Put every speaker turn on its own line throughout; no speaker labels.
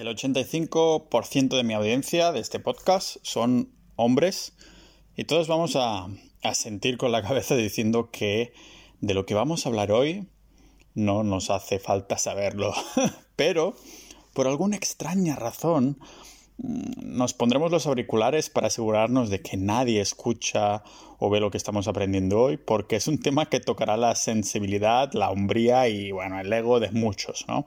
El 85% de mi audiencia de este podcast son hombres y todos vamos a, sentir con la cabeza diciendo que de lo que vamos a hablar hoy no nos hace falta saberlo. Pero, por alguna extraña razón, mm, nos pondremos los auriculares para asegurarnos de que nadie escucha o ve lo que estamos aprendiendo hoy, porque es un tema que tocará la sensibilidad, la hombría y, bueno, el ego de muchos, ¿no?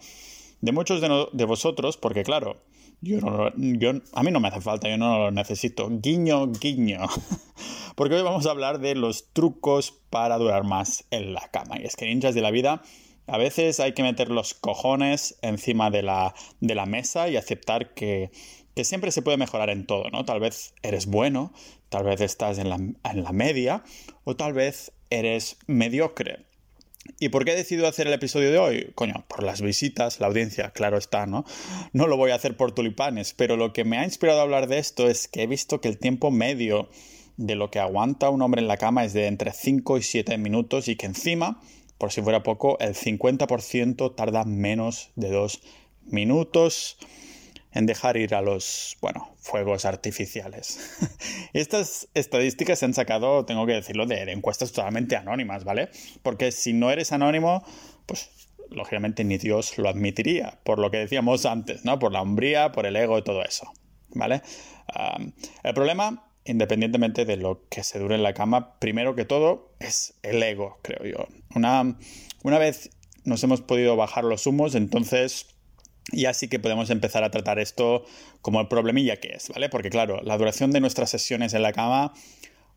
De muchos de, vosotros, porque claro, yo, yo a mí no me hace falta, yo no lo necesito. Guiño, guiño. porque hoy vamos a hablar de los trucos para durar más en la cama. Y es que ninjas de la vida, a veces hay que meter los cojones encima de la, de la mesa y aceptar que, que siempre se puede mejorar en todo, ¿no? Tal vez eres bueno, tal vez estás en la, en la media o tal vez eres mediocre. ¿Y por qué he decidido hacer el episodio de hoy? Coño, por las visitas, la audiencia, claro está, ¿no? No lo voy a hacer por tulipanes, pero lo que me ha inspirado a hablar de esto es que he visto que el tiempo medio de lo que aguanta un hombre en la cama es de entre 5 y 7 minutos y que encima, por si fuera poco, el 50% tarda menos de 2 minutos en dejar ir a los, bueno, fuegos artificiales. Estas estadísticas se han sacado, tengo que decirlo, de, encuestas totalmente anónimas, ¿vale? Porque si no eres anónimo, pues lógicamente ni Dios lo admitiría, por lo que decíamos antes, ¿no? Por la hombría, por el ego y todo eso, ¿vale? el problema, independientemente de lo que se dure en la cama, primero que todo es el ego, creo yo. Una, una vez nos hemos podido bajar los humos, entonces y así que podemos empezar a tratar esto como el problemilla que es, ¿vale? Porque claro, la duración de nuestras sesiones en la cama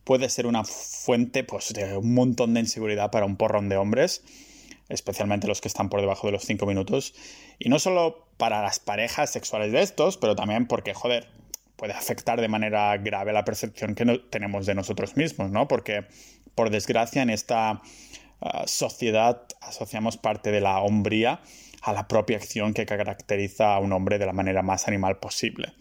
puede ser una fuente pues, de un montón de inseguridad para un porrón de hombres, especialmente los que están por debajo de los 5 minutos. Y no solo para las parejas sexuales de estos, pero también porque, joder, puede afectar de manera grave la percepción que tenemos de nosotros mismos, ¿no? Porque, por desgracia, en esta ah, sociedad asociamos parte de la hombría a la propia acción que caracteriza a un hombre de la manera más animal posible.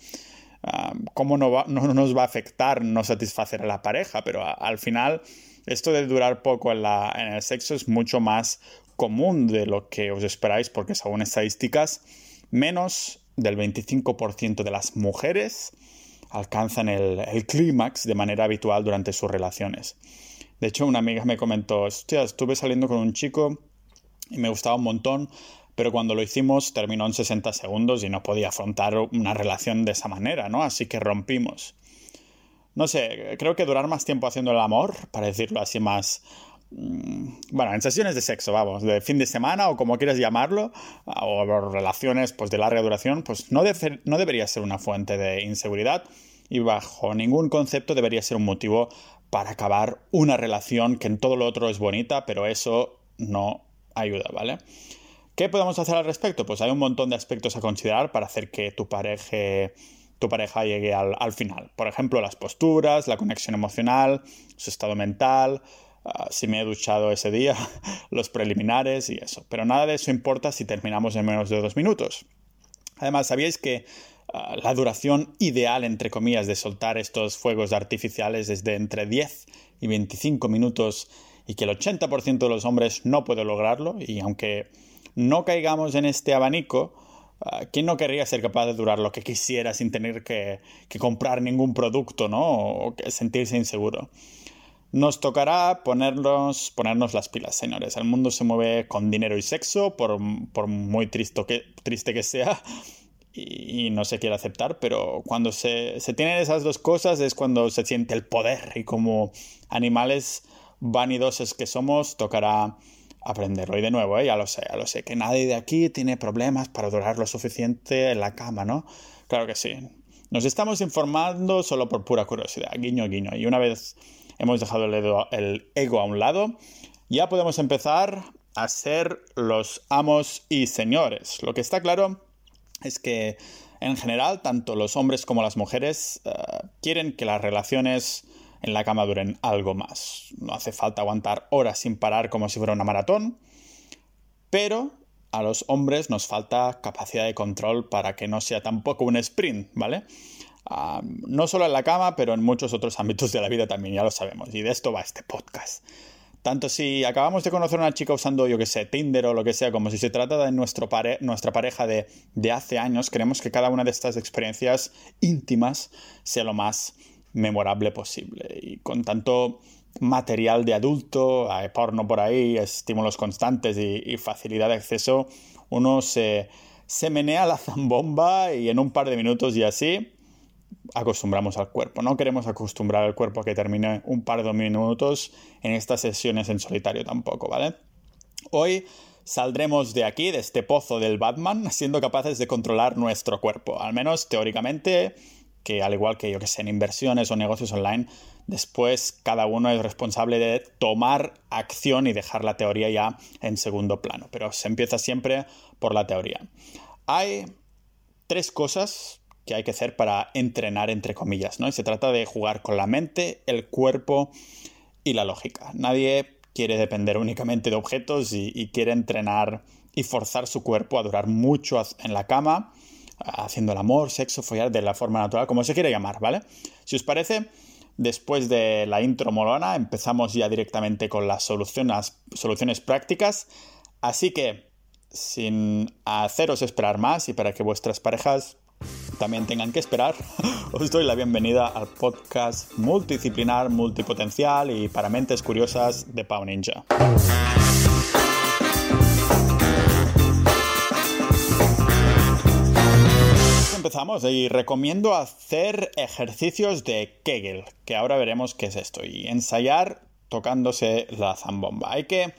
¿Cómo no, nos va a afectar no satisfacer a la pareja? Pero al final, esto de durar poco en, en el sexo es mucho más común de lo que os esperáis, porque según estadísticas, menos del 25% de las mujeres alcanzan el, el clímax de manera habitual durante sus relaciones. De hecho, una amiga me comentó, hostia, estuve saliendo con un chico y me gustaba un montón, pero cuando lo hicimos terminó en 60 segundos y no podía afrontar una relación de esa manera, ¿no? Así que rompimos. No sé, creo que durar más tiempo haciendo el amor, para decirlo así más... Mm, bueno, en sesiones de sexo, vamos, de fin de semana o como quieras llamarlo, o relaciones pues, de larga duración, pues no, no debería ser una fuente de inseguridad y bajo ningún concepto debería ser un motivo para acabar una relación que en todo lo otro es bonita, pero eso no ayuda, ¿vale? ¿Qué podemos hacer al respecto? Pues hay un montón de aspectos a considerar para hacer que tu pareja, llegue al, final. Por ejemplo, las posturas, la conexión emocional, su estado mental, ah, si me he duchado ese día, los preliminares y eso. Pero nada de eso importa si terminamos en menos de dos minutos. Además, ¿sabíais que ah, la duración ideal, entre comillas, de soltar estos fuegos artificiales es de entre 10 y 25 minutos y que el 80% de los hombres no puede lograrlo? Y aunque no caigamos en este abanico. Ah, ¿Quién no querría ser capaz de durar lo que quisiera sin tener que, comprar ningún producto, ¿no? O sentirse inseguro. Nos tocará ponernos, ponernos las pilas, señores. El mundo se mueve con dinero y sexo, por, muy triste que, triste que sea, y, no se quiere aceptar, pero cuando se, se tienen esas dos cosas es cuando se siente el poder y como animales vanidosos que somos, tocará aprenderlo. Y de nuevo, ¿eh? ya lo sé, ya lo sé, que nadie de aquí tiene problemas para durar lo suficiente en la cama, ¿no? Claro que sí. Nos estamos informando solo por pura curiosidad, guiño, guiño. Y una vez hemos dejado el, ego a un lado, ya podemos empezar a ser los amos y señores. Lo que está claro es que en general, tanto los hombres como las mujeres eh, quieren que las relaciones en la cama duren algo más. No hace falta aguantar horas sin parar como si fuera una maratón, pero a los hombres nos falta capacidad de control para que no sea tampoco un sprint, ¿vale? Ah, no solo en la cama, pero en muchos otros ámbitos de la vida también, ya lo sabemos. Y de esto va este podcast. Tanto si acabamos de conocer a una chica usando, yo que sé, Tinder o lo que sea, como si se trata de nuestro nuestra pareja de, de hace años, queremos que cada una de estas experiencias íntimas sea lo más memorable posible. Y con tanto material de adulto, hay porno por ahí, estímulos constantes y, facilidad de acceso, uno se, se menea la zambomba y en un par de minutos y así acostumbramos al cuerpo. No queremos acostumbrar al cuerpo a que termine un par de minutos en estas sesiones en solitario tampoco, ¿vale? Hoy saldremos de aquí, de este pozo del Batman, siendo capaces de controlar nuestro cuerpo. Al menos teóricamente, que al igual que yo que sé, en inversiones o negocios online, después cada uno es responsable de tomar acción y dejar la teoría ya en segundo plano. Pero se empieza siempre por la teoría. Hay tres cosas que hay que hacer para entrenar, entre comillas, ¿no? Y se trata de jugar con la mente, el cuerpo y la lógica. Nadie quiere depender únicamente de objetos y, quiere entrenar y forzar su cuerpo a durar mucho en la cama, haciendo el amor, sexo, follar de la forma natural, como se quiere llamar, ¿vale? Si os parece, después de la intro molona, empezamos ya directamente con las soluciones, soluciones prácticas. Así que, sin haceros esperar más y para que vuestras parejas también tengan que esperar, os doy la bienvenida al podcast multidisciplinar, multipotencial y para mentes curiosas de Pau Ninja. Empezamos y recomiendo hacer ejercicios de Kegel, que ahora veremos qué es esto, y ensayar tocándose la zambomba. Hay que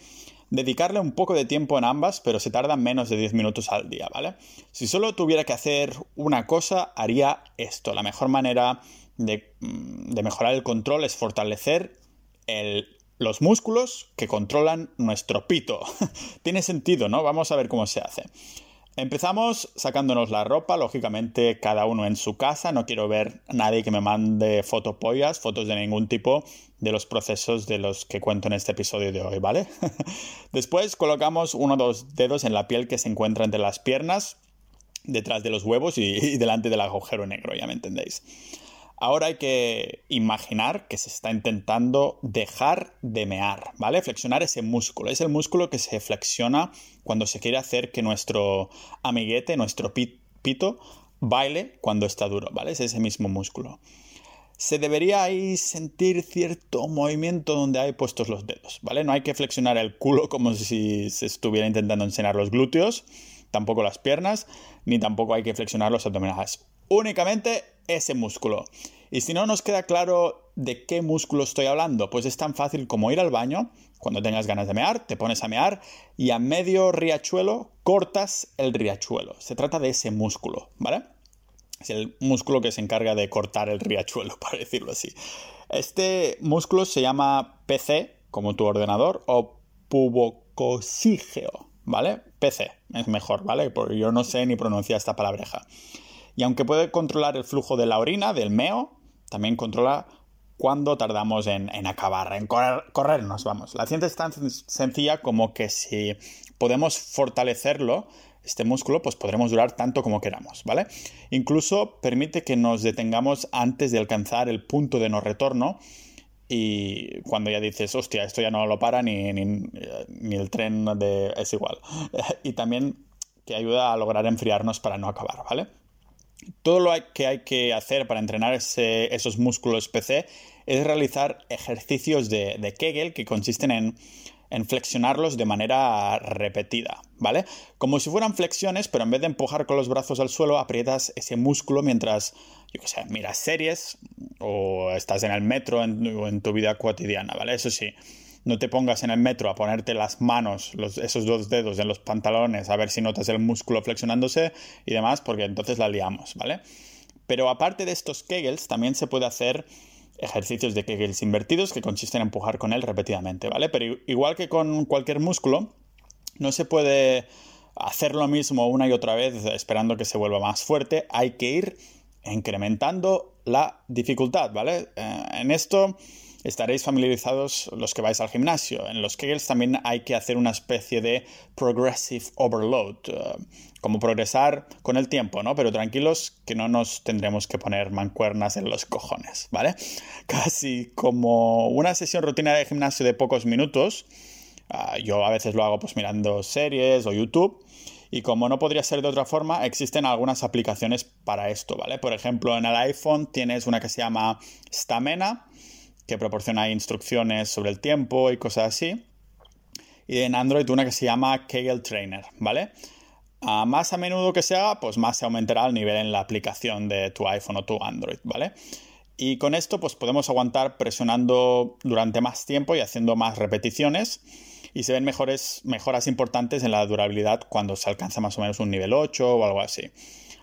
dedicarle un poco de tiempo en ambas, pero se tardan menos de 10 minutos al día, ¿vale? Si solo tuviera que hacer una cosa, haría esto. La mejor manera de, mm, mejorar el control es fortalecer los músculos que controlan nuestro pito. Tiene sentido, ¿no? Vamos a ver cómo se hace. Empezamos sacándonos la ropa, lógicamente cada uno en su casa. No quiero ver a nadie que me mande fotopollas, fotos de ningún tipo de los procesos de los que cuento en este episodio de hoy, ¿vale? Después colocamos uno o dos dedos en la piel que se encuentra entre las piernas, detrás de los huevos y, y delante del agujero negro, ya me entendéis. Ahora hay que imaginar que se está intentando dejar de mear, ¿vale? Flexionar ese músculo. Es el músculo que se flexiona cuando se quiere hacer que nuestro amiguete, nuestro pito, baile cuando está duro, ¿vale? Es ese mismo músculo. Se debería ahí sentir cierto movimiento donde hay puestos los dedos, ¿vale? No hay que flexionar el culo como si se estuviera intentando enseñar los glúteos, tampoco las piernas, ni tampoco hay que flexionar los abdominales. Únicamente ese músculo. Y si no nos queda claro de qué músculo estoy hablando, pues es tan fácil como ir al baño, cuando tengas ganas de mear, te pones a mear y a medio riachuelo cortas el riachuelo. Se trata de ese músculo, ¿vale? Es el músculo que se encarga de cortar el riachuelo, para decirlo así. Este músculo se llama PC, como tu ordenador, o pubococígeo, ¿vale? PC, es mejor, ¿vale? Porque yo no sé ni pronunciar esta palabreja. Y aunque puede controlar el flujo de la orina, del meo, también controla cuándo tardamos en, acabar, en corrernos, vamos. La ciencia es tan sencilla como que si podemos fortalecerlo, este músculo, pues podremos durar tanto como queramos, ¿vale? Incluso permite que nos detengamos antes de alcanzar el punto de no retorno y cuando ya dices, hostia, esto ya no lo para ni, ni el tren de... es igual. y también que ayuda a lograr enfriarnos para no acabar, ¿vale? Todo lo que hay que hacer para entrenar esos músculos PC es realizar ejercicios de, Kegel que consisten en, flexionarlos de manera repetida, ¿vale? Como si fueran flexiones, pero en vez de empujar con los brazos al suelo, aprietas ese músculo mientras, yo qué sé, miras series o estás en el metro o en tu vida cotidiana, ¿vale? Eso sí, no te pongas en el metro a ponerte las manos, esos dos dedos en los pantalones, a ver si notas el músculo flexionándose y demás, porque entonces la liamos, ¿vale? Pero aparte de estos Kegels, también se puede hacer ejercicios de Kegels invertidos que consisten en empujar con él repetidamente, ¿vale? Pero igual que con cualquier músculo, no se puede hacer lo mismo una y otra vez esperando que se vuelva más fuerte, hay que ir incrementando la dificultad, ¿vale? Eh, en esto estaréis familiarizados los que vais al gimnasio. En los Kegels también hay que hacer una especie de progressive overload, eh, como progresar con el tiempo, ¿no? Pero tranquilos que no nos tendremos que poner mancuernas en los cojones, ¿vale? Casi como una sesión rutina de gimnasio de pocos minutos. Ah, yo a veces lo hago pues mirando series o YouTube y como no podría ser de otra forma, existen algunas aplicaciones para esto, ¿vale? Por ejemplo, en el iPhone tienes una que se llama Stamina, que proporciona instrucciones sobre el tiempo y cosas así. Y en Android una que se llama Kegel Trainer, ¿vale? Más a menudo que se haga, pues más se aumentará el nivel en la aplicación de tu iPhone o tu Android, ¿vale? Y con esto, pues podemos aguantar presionando durante más tiempo y haciendo más repeticiones y se ven mejores, mejoras importantes en la durabilidad cuando se alcanza más o menos un nivel 8 o algo así.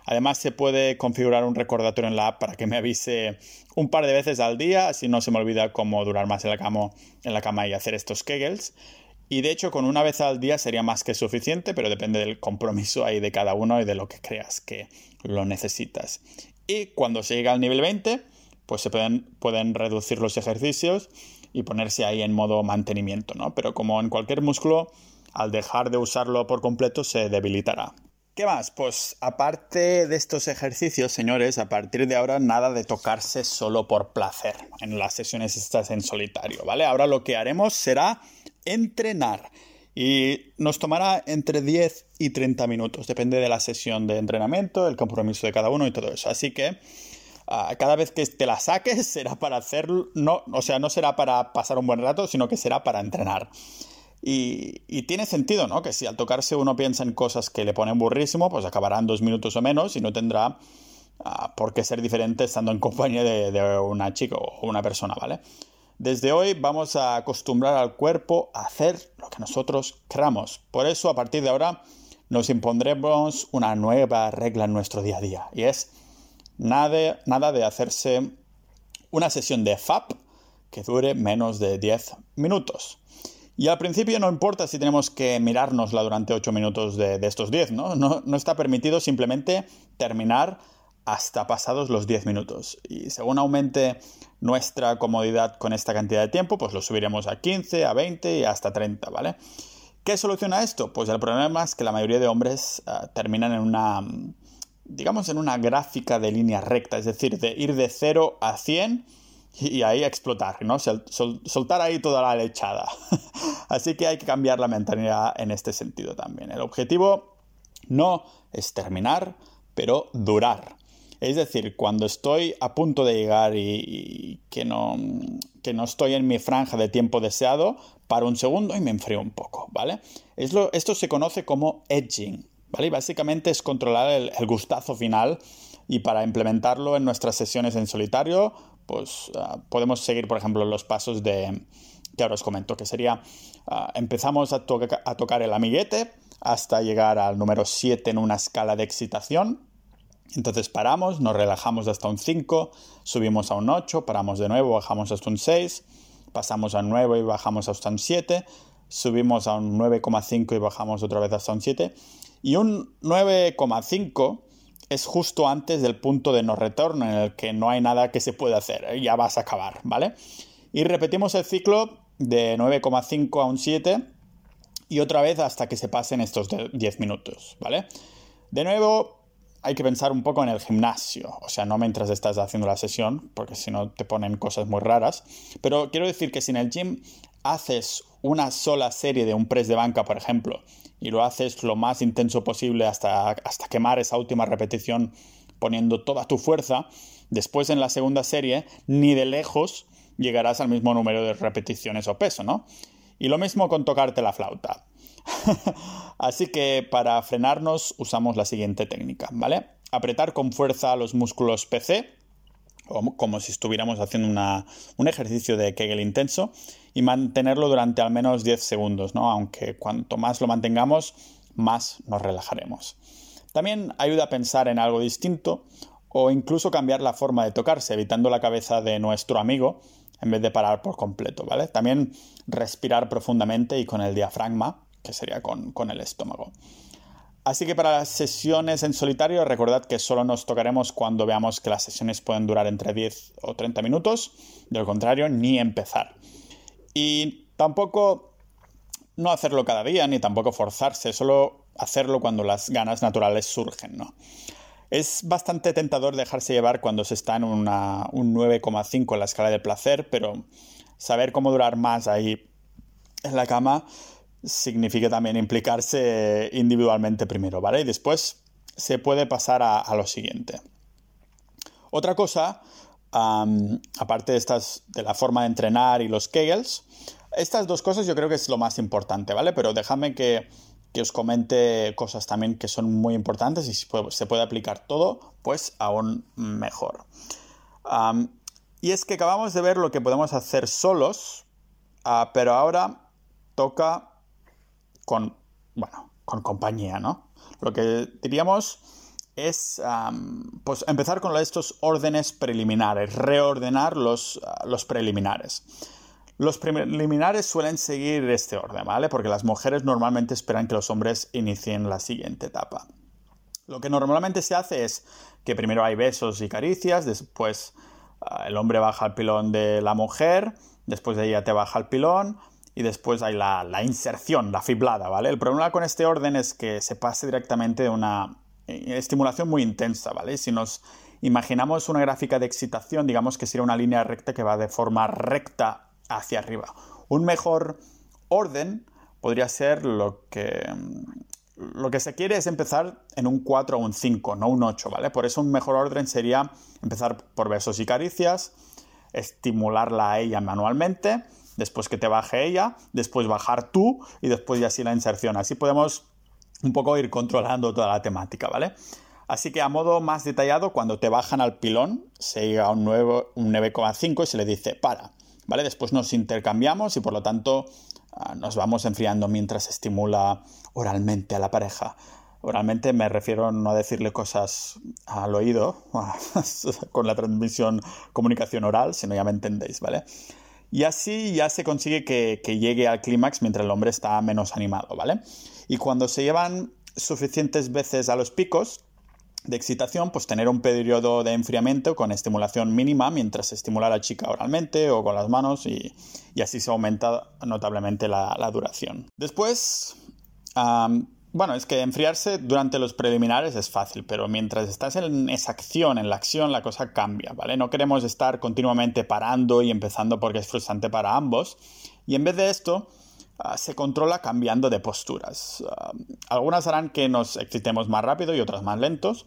Además se puede configurar un recordatorio en la app para que me avise un par de veces al día, así no se me olvida cómo durar más en la cama, en la cama y hacer estos kegels. Y de hecho con una vez al día sería más que suficiente, pero depende del compromiso ahí de cada uno y de lo que creas que lo necesitas. Y cuando se llega al nivel 20, pues se pueden, pueden reducir los ejercicios y ponerse ahí en modo mantenimiento, ¿no? Pero como en cualquier músculo, al dejar de usarlo por completo se debilitará. ¿Qué más? Pues aparte de estos ejercicios, señores, a partir de ahora nada de tocarse solo por placer en las sesiones estas en solitario, ¿vale? Ahora lo que haremos será entrenar y nos tomará entre 10 y 30 minutos, depende de la sesión de entrenamiento, el compromiso de cada uno y todo eso. Así que cada vez que te la saques será para hacerlo, no, o sea, no será para pasar un buen rato, sino que será para entrenar. Y, tiene sentido, ¿no? Que si al tocarse uno piensa en cosas que le ponen burrísimo, pues acabarán dos minutos o menos y no tendrá ah, por qué ser diferente estando en compañía de, de una chica o una persona, ¿vale? Desde hoy vamos a acostumbrar al cuerpo a hacer lo que nosotros queramos. Por eso, a partir de ahora, nos impondremos una nueva regla en nuestro día a día y es Nada, nada de hacerse una sesión de FAP que dure menos de 10 minutos. Y al principio no importa si tenemos que mirárnosla durante 8 minutos de, estos 10, ¿no? ¿no? ¿no? está permitido simplemente terminar hasta pasados los 10 minutos. Y según aumente nuestra comodidad con esta cantidad de tiempo, pues lo subiremos a 15, a 20 y hasta 30, ¿vale? ¿Qué soluciona esto? Pues el problema es que la mayoría de hombres ah, terminan en una digamos, en una gráfica de línea recta, es decir, de ir de 0 a 100 y ahí explotar, ¿no? soltar ahí toda la lechada. Así que hay que cambiar la mentalidad en este sentido también. El objetivo no es terminar, pero durar. Es decir, cuando estoy a punto de llegar y, que, no, que, no, estoy en mi franja de tiempo deseado, paro un segundo y me enfrío un poco, ¿vale? esto se conoce como edging. Básicamente es controlar el, gustazo final y para implementarlo en nuestras sesiones en solitario, pues ah, podemos seguir, por ejemplo, los pasos de que ahora os comento, que sería ah, empezamos a, a tocar el amiguete hasta llegar al número 7 en una escala de excitación, entonces paramos, nos relajamos hasta un 5, subimos a un 8, paramos de nuevo, bajamos hasta un 6, pasamos a un 9 y bajamos hasta un 7, subimos a un 9,5 y bajamos otra vez hasta un 7. Y un 9,5 es justo antes del punto de no retorno en el que no hay nada que se pueda hacer, ya vas a acabar, ¿vale? Y repetimos el ciclo de 9,5 a un 7 y otra vez hasta que se pasen estos 10 minutos, ¿vale? De nuevo, hay que pensar un poco en el gimnasio, o sea, no mientras estás haciendo la sesión, porque si no te ponen cosas muy raras, pero quiero decir que si en el gym haces una sola serie de un press de banca, por ejemplo, y lo haces lo más intenso posible hasta, hasta quemar esa última repetición poniendo toda tu fuerza, después en la segunda serie ni de lejos llegarás al mismo número de repeticiones o peso, ¿no? Y lo mismo con tocarte la flauta. Así que para frenarnos usamos la siguiente técnica, ¿vale? Apretar con fuerza los músculos PC, como si estuviéramos haciendo un ejercicio de Kegel intenso, y mantenerlo durante al menos 10 segundos, ¿no? Aunque cuanto más lo mantengamos, más nos relajaremos. También ayuda a pensar en algo distinto o incluso cambiar la forma de tocarse, evitando la cabeza de nuestro amigo en vez de parar por completo, ¿vale? También respirar profundamente y con el diafragma, que sería con, el estómago. Así que para las sesiones en solitario, recordad que solo nos tocaremos cuando veamos que las sesiones pueden durar entre 10 o 30 minutos. De lo contrario, ni empezar. Y tampoco no hacerlo cada día, ni tampoco forzarse, solo hacerlo cuando las ganas naturales surgen, ¿no? Es bastante tentador dejarse llevar cuando se está en un 9,5 en la escala de placer, pero saber cómo durar más ahí en la cama significa también implicarse individualmente primero, ¿vale? Y después se puede pasar a, lo siguiente. Otra cosa, aparte de estas, de la forma de entrenar y los Kegels, estas dos cosas yo creo que es lo más importante, ¿vale? Pero déjame que, os comente cosas también que son muy importantes y se puede aplicar todo, pues aún mejor. y es que acabamos de ver lo que podemos hacer solos, ah, pero ahora toca con, bueno, con compañía, ¿no? Lo que diríamos es pues empezar con estos órdenes preliminares, reordenar los, ah, los preliminares. Los preliminares suelen seguir este orden, ¿vale? Porque las mujeres normalmente esperan que los hombres inicien la siguiente etapa. Lo que normalmente se hace es que primero hay besos y caricias, después ah, el hombre baja al pilón de la mujer, después de ella te baja al pilón, y después hay la, inserción, la fiblada, ¿vale? El problema con este orden es que se pase directamente de una eh, estimulación muy intensa, ¿vale? Si nos imaginamos una gráfica de excitación, digamos que sería una línea recta que va de forma recta hacia arriba. Un mejor orden podría ser lo que lo que se quiere es empezar en un 4 o un 5, no un 8, ¿vale? Por eso un mejor orden sería empezar por besos y caricias, estimularla a ella manualmente después que te baje ella, después bajar tú y después ya así la inserción. Así podemos un poco ir controlando toda la temática, ¿vale? Así que a modo más detallado, cuando te bajan al pilón, se llega a un 9,5 y se le dice para, ¿vale? Después nos intercambiamos y por lo tanto ah, nos vamos enfriando mientras estimula oralmente a la pareja. Oralmente me refiero no a decirle cosas al oído, con la transmisión comunicación oral, sino ya me entendéis, ¿vale? Y así ya se consigue que, llegue al clímax mientras el hombre está menos animado, ¿vale? Y cuando se llevan suficientes veces a los picos, de excitación, pues tener un periodo de enfriamiento con estimulación mínima mientras se estimula a la chica oralmente o con las manos y, así se aumenta notablemente la, duración. Después, bueno, es que enfriarse durante los preliminares es fácil, pero mientras estás en esa acción, en la acción, la cosa cambia, ¿vale? No queremos estar continuamente parando y empezando porque es frustrante para ambos. Y en vez de esto, ah, se controla cambiando de posturas. Ah, algunas harán que nos excitemos más rápido y otras más lentos.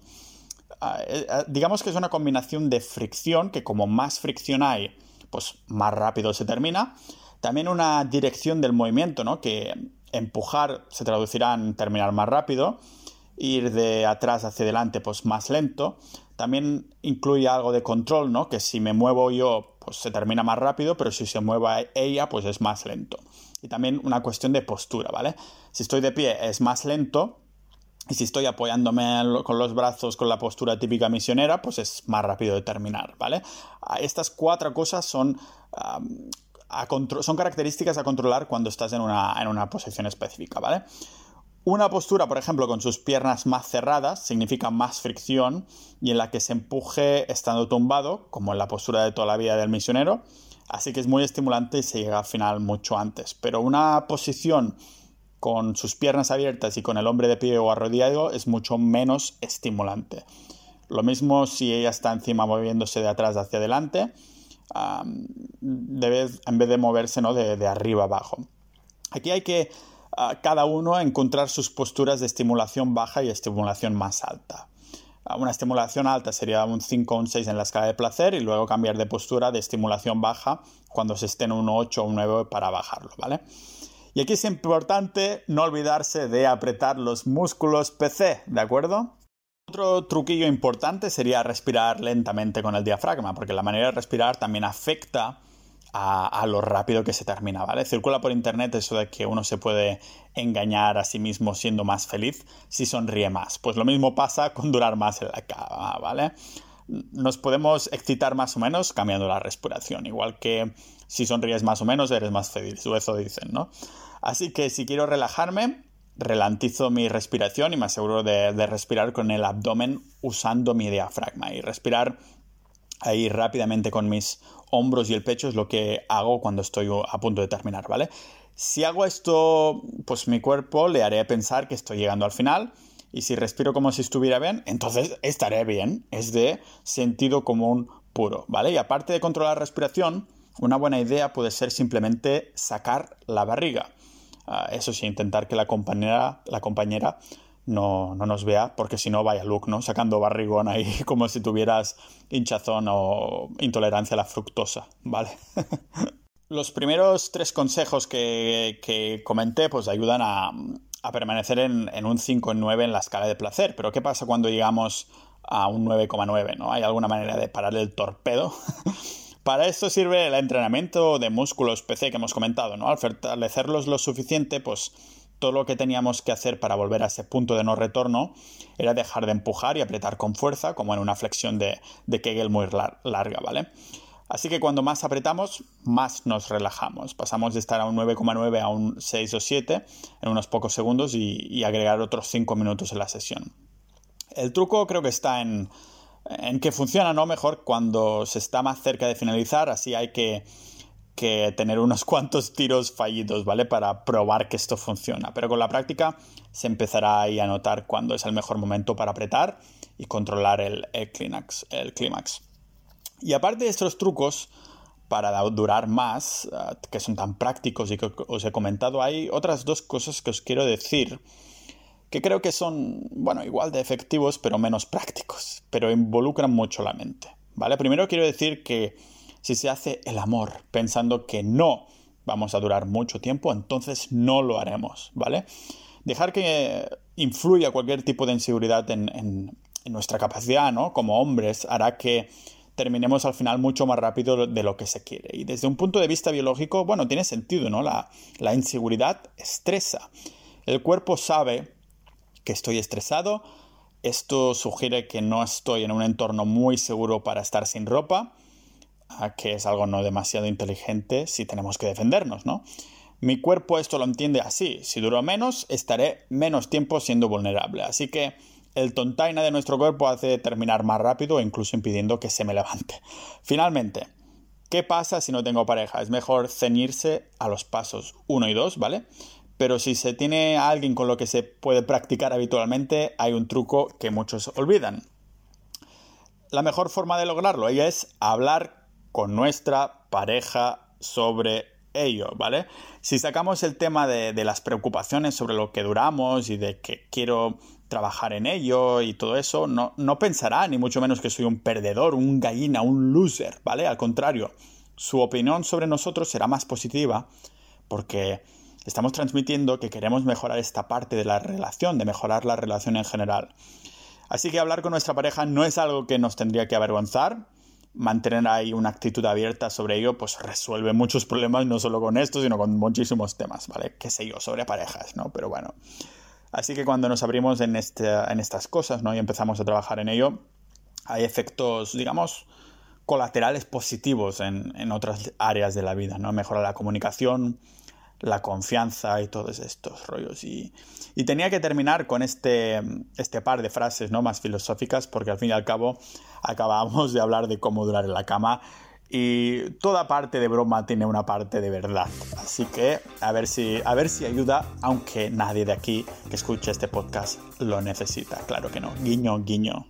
Ah, eh, digamos que es una combinación de fricción, que como más fricción hay, pues más rápido se termina. También una dirección del movimiento, ¿no? Que empujar se traducirá en terminar más rápido, ir de atrás hacia adelante pues más lento. También incluye algo de control, ¿no? Que si me muevo yo pues se termina más rápido, pero si se mueve ella pues es más lento. Y también una cuestión de postura, ¿vale? Si estoy de pie es más lento, y si estoy apoyándome con los brazos con la postura típica misionera, pues es más rápido de terminar, ¿vale? Estas cuatro cosas son son características a controlar cuando estás en una, en una posición específica, ¿vale? Una postura, por ejemplo, con sus piernas más cerradas significa más fricción y en la que se empuje estando tumbado, como en la postura de toda la vida del misionero. Así que es muy estimulante y se llega al final mucho antes. Pero una posición con sus piernas abiertas y con el hombre de pie o arrodillado es mucho menos estimulante. Lo mismo si ella está encima moviéndose de atrás hacia adelante debe, en vez de moverse ¿no? de, arriba abajo. Aquí hay que ah, cada uno encontrar sus posturas de estimulación baja y estimulación más alta. Ah, una estimulación alta sería un 5 o un 6 en la escala de placer y luego cambiar de postura de estimulación baja cuando se esté en un 8 o un 9 para bajarlo, ¿vale? Y aquí es importante no olvidarse de apretar los músculos PC, ¿de acuerdo? Otro truquillo importante sería respirar lentamente con el diafragma, porque la manera de respirar también afecta a, lo rápido que se termina, ¿vale? Circula por internet eso de que uno se puede engañar a sí mismo siendo más feliz si sonríe más. Pues lo mismo pasa con durar más en la cama, ¿vale? Nos podemos excitar más o menos cambiando la respiración, igual que si sonríes más o menos eres más feliz, eso dicen, ¿no? Así que si quiero relajarme, relantizo mi respiración y me aseguro de, respirar con el abdomen usando mi diafragma. Y respirar ahí rápidamente con mis hombros y el pecho es lo que hago cuando estoy a punto de terminar, ¿vale? Si hago esto, pues mi cuerpo le haré pensar que estoy llegando al final y si respiro como si estuviera bien, entonces estaré bien. Es de sentido común puro, ¿vale? Y aparte de controlar la respiración, una buena idea puede ser simplemente sacar la barriga. Ah, eso sí, intentar que la compañera, la compañera no, no nos vea, porque si no, vaya look, ¿no? Sacando barrigón ahí como si tuvieras hinchazón o intolerancia a la fructosa, ¿vale? Los primeros tres consejos que, que comenté pues ayudan a, a permanecer en, en, un 5 en 9 en la escala de placer, pero ¿qué pasa cuando llegamos a un 9,9? ¿no? ¿Hay alguna manera de parar el torpedo? Para esto sirve el entrenamiento de músculos PC que hemos comentado, ¿no? Al fortalecerlos lo suficiente, pues todo lo que teníamos que hacer para volver a ese punto de no retorno era dejar de empujar y apretar con fuerza, como en una flexión de, Kegel muy larga, ¿vale? Así que cuando más apretamos, más nos relajamos. Pasamos de estar a un 9,9 a un 6 o 7 en unos pocos segundos y, agregar otros 5 minutos en la sesión. El truco creo que está en, en que funciona, ¿no? Mejor cuando se está más cerca de finalizar, así hay que que tener unos cuantos tiros fallidos, ¿vale? Para probar que esto funciona. Pero con la práctica se empezará ahí a notar cuándo es el mejor momento para apretar y controlar el, clímax, el clímax. Y aparte de estos trucos, para durar más, eh, que son tan prácticos y que os he comentado, hay otras dos cosas que os quiero decir que creo que son, bueno, igual de efectivos, pero menos prácticos, pero involucran mucho la mente, ¿vale? Primero quiero decir que si se hace el amor pensando que no vamos a durar mucho tiempo, entonces no lo haremos, ¿vale? Dejar que influya cualquier tipo de inseguridad en, nuestra capacidad, ¿no? Como hombres, hará que terminemos al final mucho más rápido de lo que se quiere. Y desde un punto de vista biológico, bueno, tiene sentido, ¿no? La, la inseguridad estresa. El cuerpo sabe que estoy estresado, esto sugiere que no estoy en un entorno muy seguro para estar sin ropa, que es algo no demasiado inteligente si tenemos que defendernos, ¿no? Mi cuerpo esto lo entiende así. Si duro menos, estaré menos tiempo siendo vulnerable. Así que el tontaina de nuestro cuerpo hace terminar más rápido, incluso impidiendo que se me levante. Finalmente, ¿qué pasa si no tengo pareja? Es mejor ceñirse a los pasos 1 y 2, ¿vale? Pero si se tiene a alguien con lo que se puede practicar habitualmente, hay un truco que muchos olvidan. La mejor forma de lograrlo es hablar con nuestra pareja sobre ello, ¿vale? Si sacamos el tema de, las preocupaciones sobre lo que duramos y de que quiero trabajar en ello y todo eso, no, no pensará ni mucho menos que soy un perdedor, un gallina, un loser, ¿vale? Al contrario, su opinión sobre nosotros será más positiva porque estamos transmitiendo que queremos mejorar esta parte de la relación, de mejorar la relación en general. Así que hablar con nuestra pareja no es algo que nos tendría que avergonzar, mantener ahí una actitud abierta sobre ello, pues resuelve muchos problemas, no solo con esto, sino con muchísimos temas, ¿vale? Qué sé yo, sobre parejas, ¿no? Pero bueno. Así que cuando nos abrimos en, este, en estas cosas, ¿no? Y empezamos a trabajar en ello, hay efectos, digamos, colaterales positivos en, en otras áreas de la vida, ¿no? Mejora la comunicación, la confianza y todos estos rollos. Y, y, tenía que terminar con este, este par de frases ¿no? más filosóficas porque al fin y al cabo acabamos de hablar de cómo durar en la cama y toda parte de broma tiene una parte de verdad. Así que a ver si, a ver si ayuda, aunque nadie de aquí que escuche este podcast lo necesita. Claro que no. Guiño, guiño.